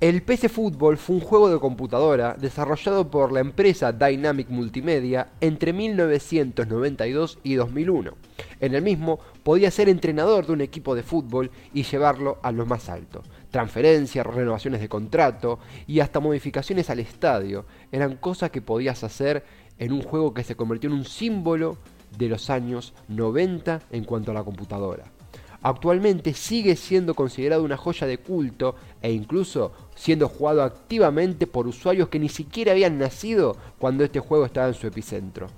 El PC Football fue un juego de computadora desarrollado por la empresa Dynamic Multimedia entre 1992 y 2001. En el mismo podía ser entrenador de un equipo de fútbol y llevarlo a lo más alto. Transferencias, renovaciones de contrato y hasta modificaciones al estadio eran cosas que podías hacer en un juego que se convirtió en un símbolo de los años 90 en cuanto a la computadora. Actualmente sigue siendo considerado una joya de culto e incluso siendo jugado activamente por usuarios que ni siquiera habían nacido cuando este juego estaba en su epicentro.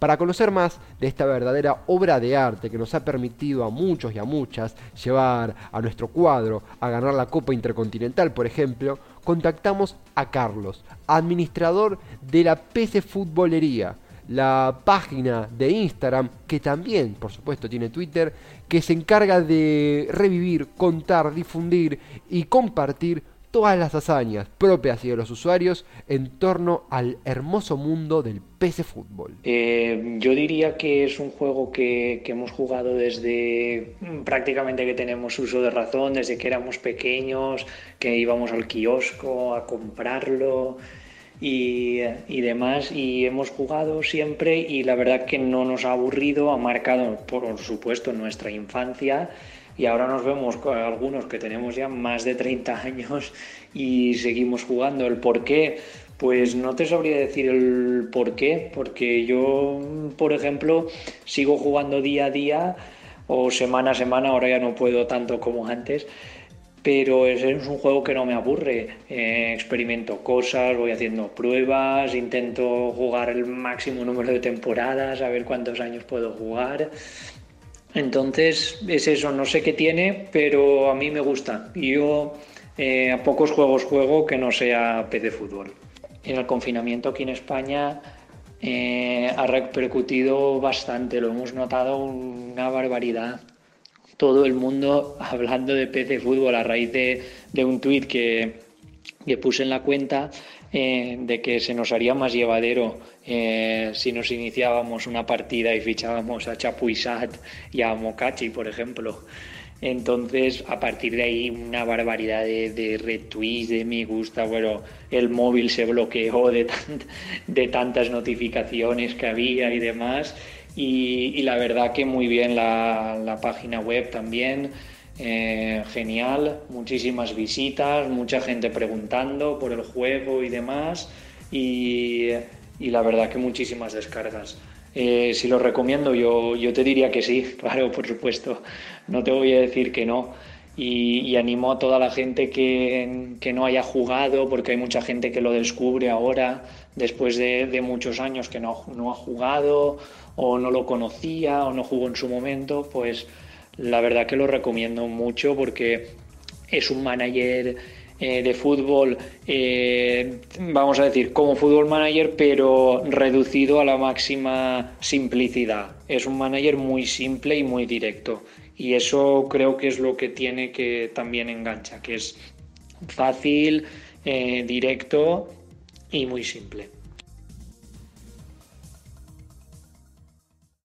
Para conocer más de esta verdadera obra de arte que nos ha permitido a muchos y a muchas llevar a nuestro cuadro a ganar la Copa Intercontinental, por ejemplo, contactamos a Carlos, administrador de la PC Futbolería, la página de Instagram, que también, por supuesto, tiene Twitter, que se encarga de revivir, contar, difundir y compartir todas las hazañas propias y de los usuarios en torno al hermoso mundo del PC Fútbol. Eh, yo diría que es un juego que, que, hemos jugado desde prácticamente que tenemos uso de razón, desde que éramos pequeños, que íbamos al kiosco a comprarlo y, demás y hemos jugado siempre y la verdad que no nos ha aburrido, ha marcado por supuesto nuestra infancia y ahora nos vemos con algunos que tenemos ya más de 30 años y seguimos jugando. ¿El por qué? Pues no te sabría decir el por qué, porque yo, por ejemplo, sigo jugando día a día o semana a semana, ahora ya no puedo tanto como antes, pero es, un juego que no me aburre. Eh, experimento cosas, voy haciendo pruebas, intento jugar el máximo número de temporadas, a ver cuántos años puedo jugar. Entonces es eso, no sé qué tiene, pero a mí me gusta. Yo eh, a pocos juegos juego que no sea PC fútbol. En el confinamiento aquí en España eh, ha repercutido bastante, lo hemos notado una barbaridad todo el mundo hablando de PC Fútbol a raíz de, un tuit que, puse en la cuenta eh, de que se nos haría más llevadero eh, si nos iniciábamos una partida y fichábamos a Chapuisat y a Mokachi, por ejemplo. Entonces, a partir de ahí, una barbaridad de, retweets, de me gusta. Bueno, el móvil se bloqueó de tantas notificaciones que había y demás. Y, la verdad que muy bien la, página web también, eh, genial, muchísimas visitas, mucha gente preguntando por el juego y demás, y, la verdad que muchísimas descargas. Eh, si lo recomiendo, yo, yo te diría que sí, claro, por supuesto, no te voy a decir que no. Y, animo a toda la gente que, que, no haya jugado, porque hay mucha gente que lo descubre ahora, después de, de muchos años que no, no ha jugado o no lo conocía o no jugó en su momento, pues la verdad que lo recomiendo mucho porque es un manager eh, de fútbol, eh, vamos a decir, como fútbol manager, pero reducido a la máxima simplicidad. Es un manager muy simple y muy directo. Y eso creo que es lo que tiene que también engancha, que es fácil, eh, directo y muy simple.